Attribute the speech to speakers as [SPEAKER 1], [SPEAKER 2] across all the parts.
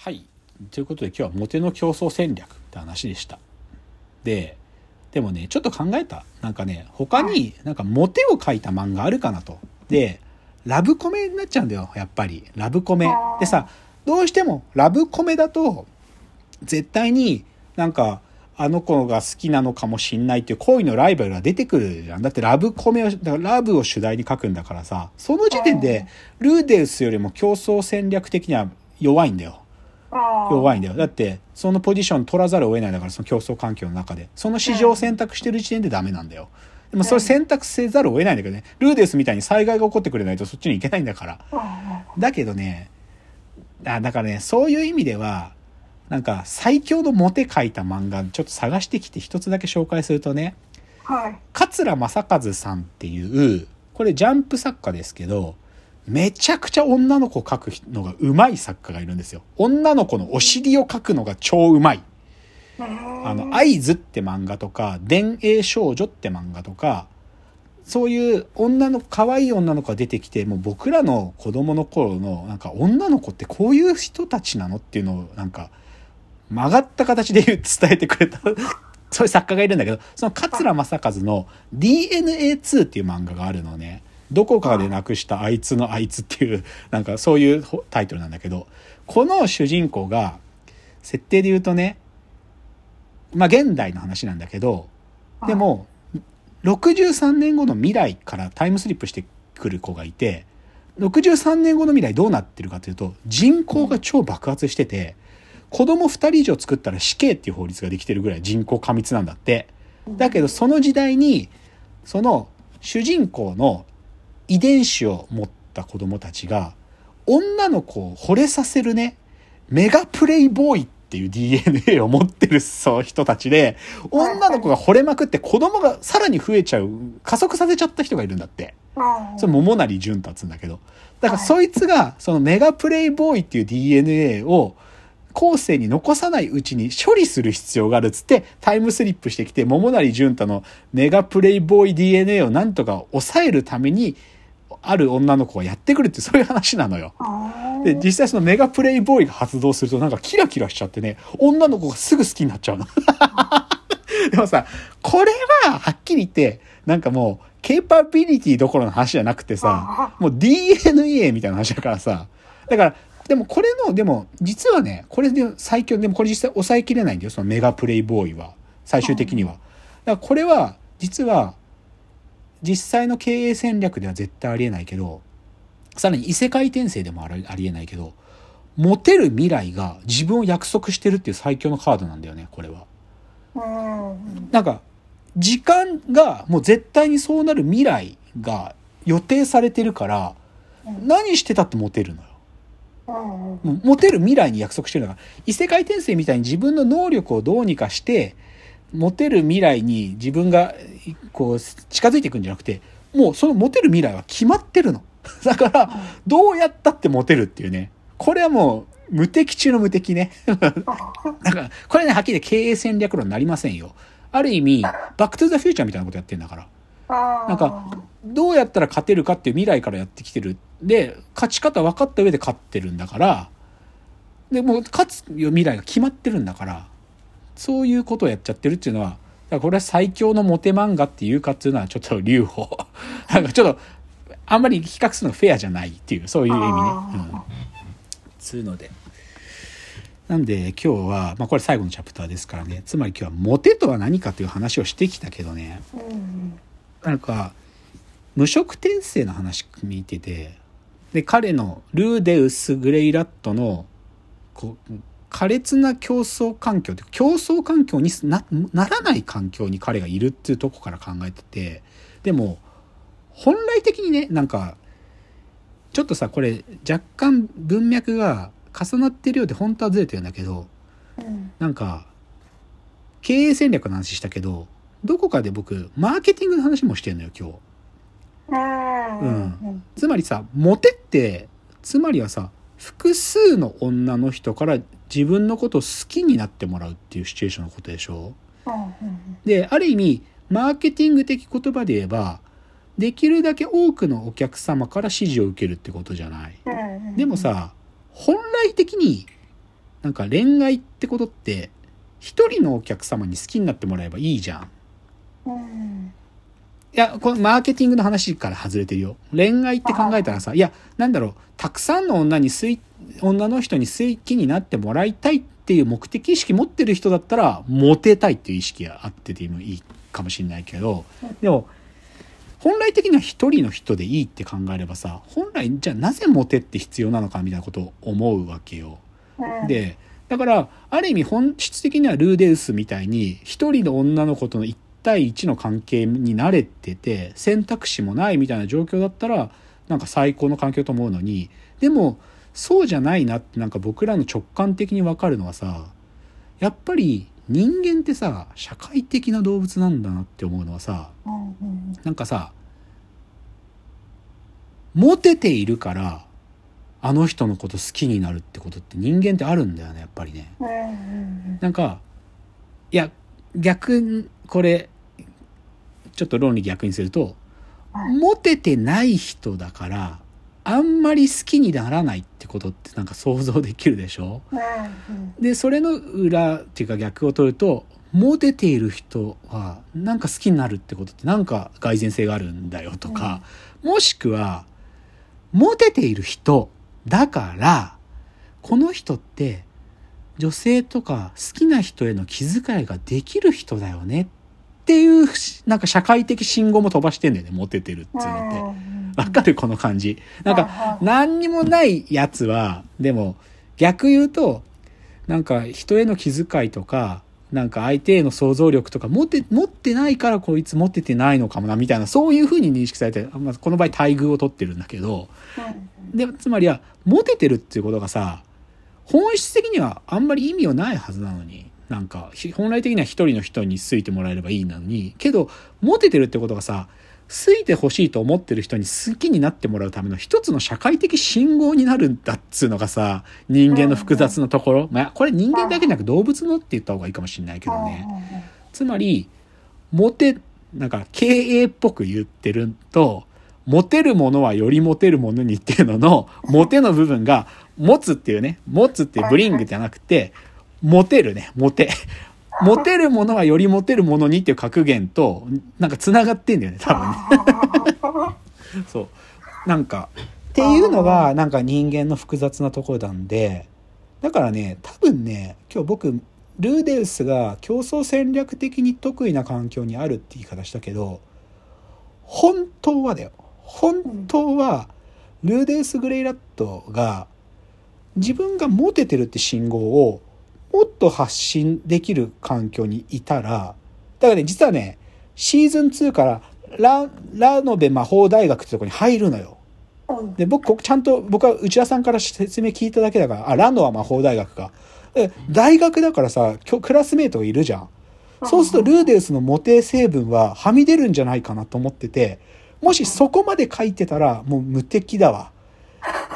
[SPEAKER 1] はい。ということで今日はモテの競争戦略って話でした。で、でもね、ちょっと考えた。なんかね、他になんかモテを書いた漫画あるかなと。で、ラブコメになっちゃうんだよ、やっぱり。ラブコメ。でさ、どうしてもラブコメだと、絶対になんか、あの子が好きなのかもしんないっていう恋のライバルが出てくるじゃん。だってラブコメを、だからラブを主題に書くんだからさ、その時点でルーデウスよりも競争戦略的には弱いんだよ。弱いんだよ。だって、そのポジション取らざるを得ないんだから、その競争環境の中で。その市場を選択してる時点でダメなんだよ。でもそれ選択せざるを得ないんだけどね。ルーデウスみたいに災害が起こってくれないとそっちに行けないんだから。だけどね、あだからね、そういう意味では、なんか最強のモテ書いた漫画、ちょっと探してきて一つだけ紹介するとね、
[SPEAKER 2] はい。
[SPEAKER 1] 桂正和さんっていう、これジャンプ作家ですけど、めちゃくちゃ女の子を描くのが上手い作家がいるんですよ。女の子のお尻を描くのが超上手い。あの、合図って漫画とか、電影少女って漫画とか、そういう女の、可愛い女の子が出てきて、もう僕らの子供の頃の、なんか女の子ってこういう人たちなのっていうのを、なんか、曲がった形で伝えてくれた、そういう作家がいるんだけど、その桂正和の DNA2 っていう漫画があるのね。どこかでなくしたあいつのあいつっていう、なんかそういうタイトルなんだけど、この主人公が、設定で言うとね、まあ現代の話なんだけど、でも、63年後の未来からタイムスリップしてくる子がいて、63年後の未来どうなってるかというと、人口が超爆発してて、子供2人以上作ったら死刑っていう法律ができてるぐらい人口過密なんだって。だけどその時代に、その主人公の遺伝子を持った子供たちが、女の子を惚れさせるね、メガプレイボーイっていう DNA を持ってるそう人たちで、女の子が惚れまくって子供がさらに増えちゃう、加速させちゃった人がいるんだって。それ桃成潤太っつうんだけど。だからそいつが、そのメガプレイボーイっていう DNA を、後世に残さないうちに処理する必要があるっつってタイムスリップしてきて桃成潤太のメガプレイボーイ DNA をなんとか抑えるためにある女の子がやってくるってそういう話なのよ。で、実際そのメガプレイボーイが発動するとなんかキラキラしちゃってね、女の子がすぐ好きになっちゃうの。でもさ、これははっきり言って、なんかもう、ケーパビリティどころの話じゃなくてさ、もう DNA みたいな話だからさ、だから、でもこれの、でも実はね、これで最強、でもこれ実際抑えきれないんだよ、そのメガプレイボーイは。最終的には。だからこれは、実は、実際の経営戦略では絶対ありえないけど、さらに異世界転生でもありえないけど、モテる未来が自分を約束してるっていう最強のカードなんだよね、これは。なんか、時間がもう絶対にそうなる未来が予定されてるから、何してたってモテるのよ。もうモテる未来に約束してるんだから、異世界転生みたいに自分の能力をどうにかして、モテる未来に自分がこう近づいていくんじゃなくて、もうそのモテる未来は決まってるの。だから、どうやったってモテるっていうね。これはもう無敵中の無敵ね。だから、これね、はっきり経営戦略論になりませんよ。ある意味、バックトゥザフューチャーみたいなことやってんだから。なんか、どうやったら勝てるかっていう未来からやってきてる。で、勝ち方分かった上で勝ってるんだから、で、もう勝つ未来が決まってるんだから、そういうことをやっちゃってるっていうのは、これは最強のモテ漫画っていうかっていうのはちょっと留保。なんかちょっと、あんまり比較するのフェアじゃないっていう、そういう意味ね。うん。つうので。なんで今日は、まあこれ最後のチャプターですからね、つまり今日はモテとは何かという話をしてきたけどね、なんか、無色転生の話見てて、で、彼のルーデウス・グレイラットの、こう、苛烈な競争環境って競争環境になならない環境に彼がいるっていうとこから考えててでも本来的にねなんかちょっとさこれ若干文脈が重なってるようで本当はずれてるんだけどなんか経営戦略の話したけどどこかで僕マーケティングの話もしてんのよ今日。うん、つまりさモテってつまりはさ複数の女の人から自分のことを好きになってもらうっていうシチュエーションのことでしょ？である意味マーケティング的言葉で言えばできるだけ多くのお客様から支持を受けるってことじゃない？でもさ本来的になんか恋愛ってことって、一人のお客様に好きになってもらえばいいじゃん。や、このマーケティングの話から外れてるよ。恋愛って考えたらさ、いや、なんだろう、たくさんの女に女の人に好きになってもらいたいっていう目的意識持ってる人だったら、モテたいっていう意識があっててもいいかもしれないけど、でも、本来的には一人の人でいいって考えればさ、本来じゃあなぜモテって必要なのかみたいなことを思うわけよ。
[SPEAKER 2] うん
[SPEAKER 1] で、だから、ある意味本質的にはルーデウスみたいに、一人の女の子との1対1の関係に慣れてて、選択肢もないみたいな状況だったら、なんか最高の環境と思うのに、でも、そうじゃないなってなんか僕らの直感的にわかるのはさ、やっぱり人間ってさ、社会的な動物なんだなって思うのはさ、なんかさ、モテているから、あの人のこと好きになるってことって人間ってあるんだよね、やっぱりね。なんか、いや、逆に、これ、ちょっと論理逆にすると、
[SPEAKER 2] はい。
[SPEAKER 1] モテてない人だから、あんまり好きにならないってことってなんか想像できるでしょ？で、それの裏っていうか逆を取ると、モテている人はなんか好きになるってことってなんか蓋然性があるんだよとか、もしくは、モテている人だから、この人って女性とか好きな人への気遣いができる人だよねっていう、なんか社会的信号も飛ばしてんだよね、モテてるっていうのって。わかる？この感じ。なんか、
[SPEAKER 2] か
[SPEAKER 1] 何にもないやつは、でも逆言うと、なんか人への気遣いとか、なんか相手への想像力とか持って、持ってないからこいつ持っててないのかもな、みたいな、そういう風に認識されて、まあ、この場合待遇を取ってるんだけど、で、つまりは、モテてるっていうことがさ、本質的にはあんまり意味はないはずなのに、なんか、ひ本来的には一人の人に好いてもらえればいいのに、けど、モテてるってことがさ、好いてほしいと思ってる人に好きになってもらうための一つの社会的信号になるんだっつうのがさ、人間の複雑なところ。まあ、これ人間だけじゃなく動物のって言った方がいいかもしれないけどね。つまり、モテ、なんか経営っぽく言ってると、モテるものはよりモテるものにっていうのの、モテの部分が、持つっていうね、持つっていうブリングじゃなくて、モテるね、モテ。モテるものはよりモテるものにっていう格言と、なんか繋がってんだよね、多分ね。そう。なんか、っていうのが、なんか人間の複雑なところなんで、だからね、多分ね、今日僕、ルーデウスが競争戦略的に得意な環境にあるって言い方したけど、本当はだよ。本当は、ルーデウス・グレイラットが自分がモテてるって信号をもっと発信できる環境にいたら、だからね、実はね、シーズン2からラ、ラノベ魔法大学ってとこに入るのよ。で、僕、ここちゃんと、僕は内田さんから説明聞いただけだから、あ、ラノは魔法大学か。え大学だからさ、きょクラスメートがいるじゃん。そうすると、ルーデウスのモテ成分ははみ出るんじゃないかなと思ってて、もしそこまで書いてたら、もう無敵だわ。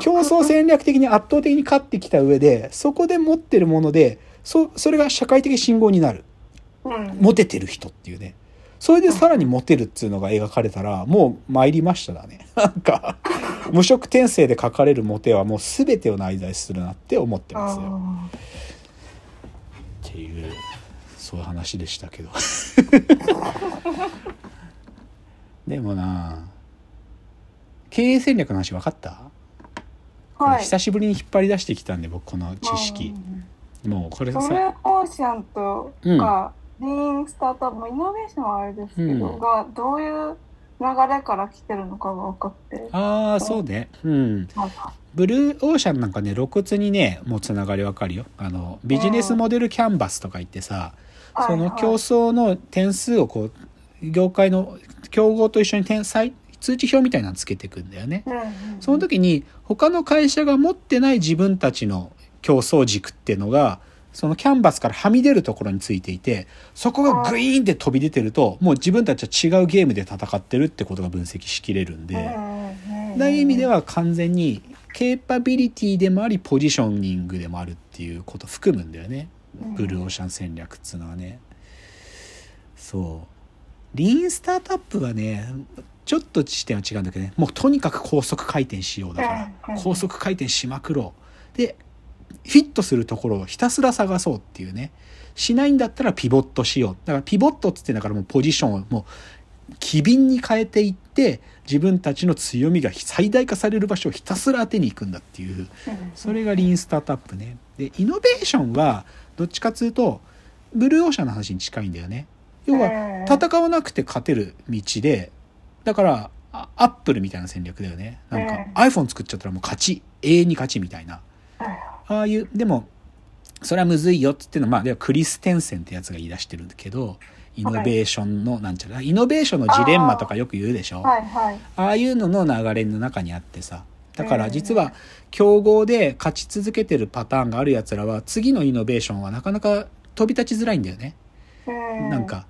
[SPEAKER 1] 競争戦略的に圧倒的に勝ってきた上で、そこで持ってるもので、そ、それが社会的信号になる。モテてる人っていうね。それでさらにモテるっていうのが描かれたら、もう参りましただね。なんか、無色転生で書かれるモテはもう全てを内在するなって思ってますよ。っていう、そういう話でしたけど。でもな経営戦略の話分かった、
[SPEAKER 2] はい。
[SPEAKER 1] 久しぶりに引っ張り出してきたんで僕この知識。もうこれさ。
[SPEAKER 2] ブルーオーシャンとか、リーンスタートアップもイノベーションはあれですけど、
[SPEAKER 1] うん。
[SPEAKER 2] がどういう流れから来てるのかが分かって。
[SPEAKER 1] ああそうね。うん。
[SPEAKER 2] はい
[SPEAKER 1] ブルーオーシャンなんかね露骨にねもうつながりわかるよ。あのビジネスモデルキャンバスとか言ってさ
[SPEAKER 2] はい
[SPEAKER 1] その競争の点数をこう業界の競合と一緒に点差通知表みたいなのつけていくんだよね。その時に他の会社が持ってない自分たちの競争軸っていうのがそのキャンバスからはみ出るところについていてそこがグイーンって飛び出てるともう自分たちは違うゲームで戦ってるってことが分析しきれるんで。
[SPEAKER 2] うん
[SPEAKER 1] ないう意味では完全にケーパビリティでもありポジショニングでもあるっていうことを含むんだよね。ブルーオーシャン戦略っつうのはね。そう。リーンスタートアップはねちょっと視点は違うんだけどね。もうとにかく高速回転しようだから。
[SPEAKER 2] うん
[SPEAKER 1] 高速回転しまくろう。でフィットするところをひたすら探そうっていうね。しないんだったらピボットしよう。だからピボットっつってんだからもうポジションをもう機敏に変えていって自分たちの強みが最大化される場所をひたすら当てに行くんだっていう。それがリーンスタートアップね。でイノベーションはどっちかっつうとブルーオーシャンの話に近いんだよね。要は戦わなくて勝てる道でだからアップルみたいな戦略だよね。なんか iPhone 作っちゃったらもう勝ち。永遠に勝ちみたいな。ああいうでもそれはむずいよっつってのはまあではクリステンセンってやつが言い出してるんだけどイノベーションの、なんちゃら、イノベーションのジレンマとかよく言うでしょ。
[SPEAKER 2] はいはい。
[SPEAKER 1] ああいうのの流れの中にあってさ。だから実は競合で勝ち続けてるパターンがある奴らは次のイノベーションはなかなか飛び立ちづらいんだよね。なんか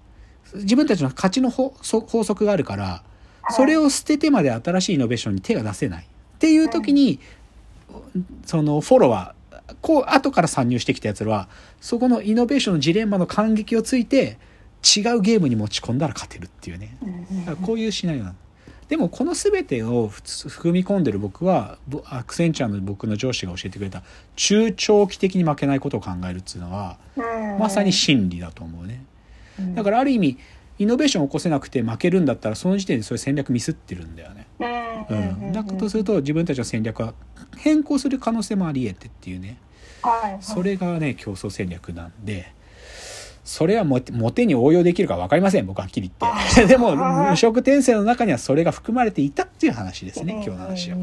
[SPEAKER 1] 自分たちの勝ちの法法則があるからそれを捨ててまで新しいイノベーションに手が出せないっていう時にそのフォロワーこう後から参入してきた奴らはそこのイノベーションのジレンマの感激をついて違うゲームに持ち込んだら勝てるっていうね。こういうシナリオなのでもこの全てを踏み込んでる僕はアクセンチャーの僕の上司が教えてくれた中長期的に負けないことを考えるっていうのはまさに真理だと思うね。だからある意味イノベーションを起こせなくて負けるんだったらその時点でそういう戦略ミスってるんだよね。うん、だとすると自分たちの戦略は変更する可能性もありえてっていうね、それがね競争戦略なんでそれはモテに応用できるか分かりません僕はっきり言ってでも無色転生の中にはそれが含まれていたっていう話ですね今日の話は。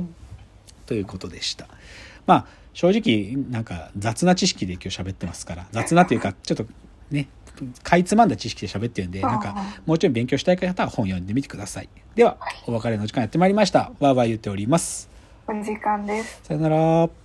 [SPEAKER 1] ということでした。まあ正直なんか雑な知識で今日喋ってますから雑なというかちょっとねかいつまんだ知識で喋ってるんで、なんか、もうちょい勉強したい方は本読んでみてください。では、お別れの時間やってまいりました。わーわー言っております。
[SPEAKER 2] お時間です。
[SPEAKER 1] さよなら。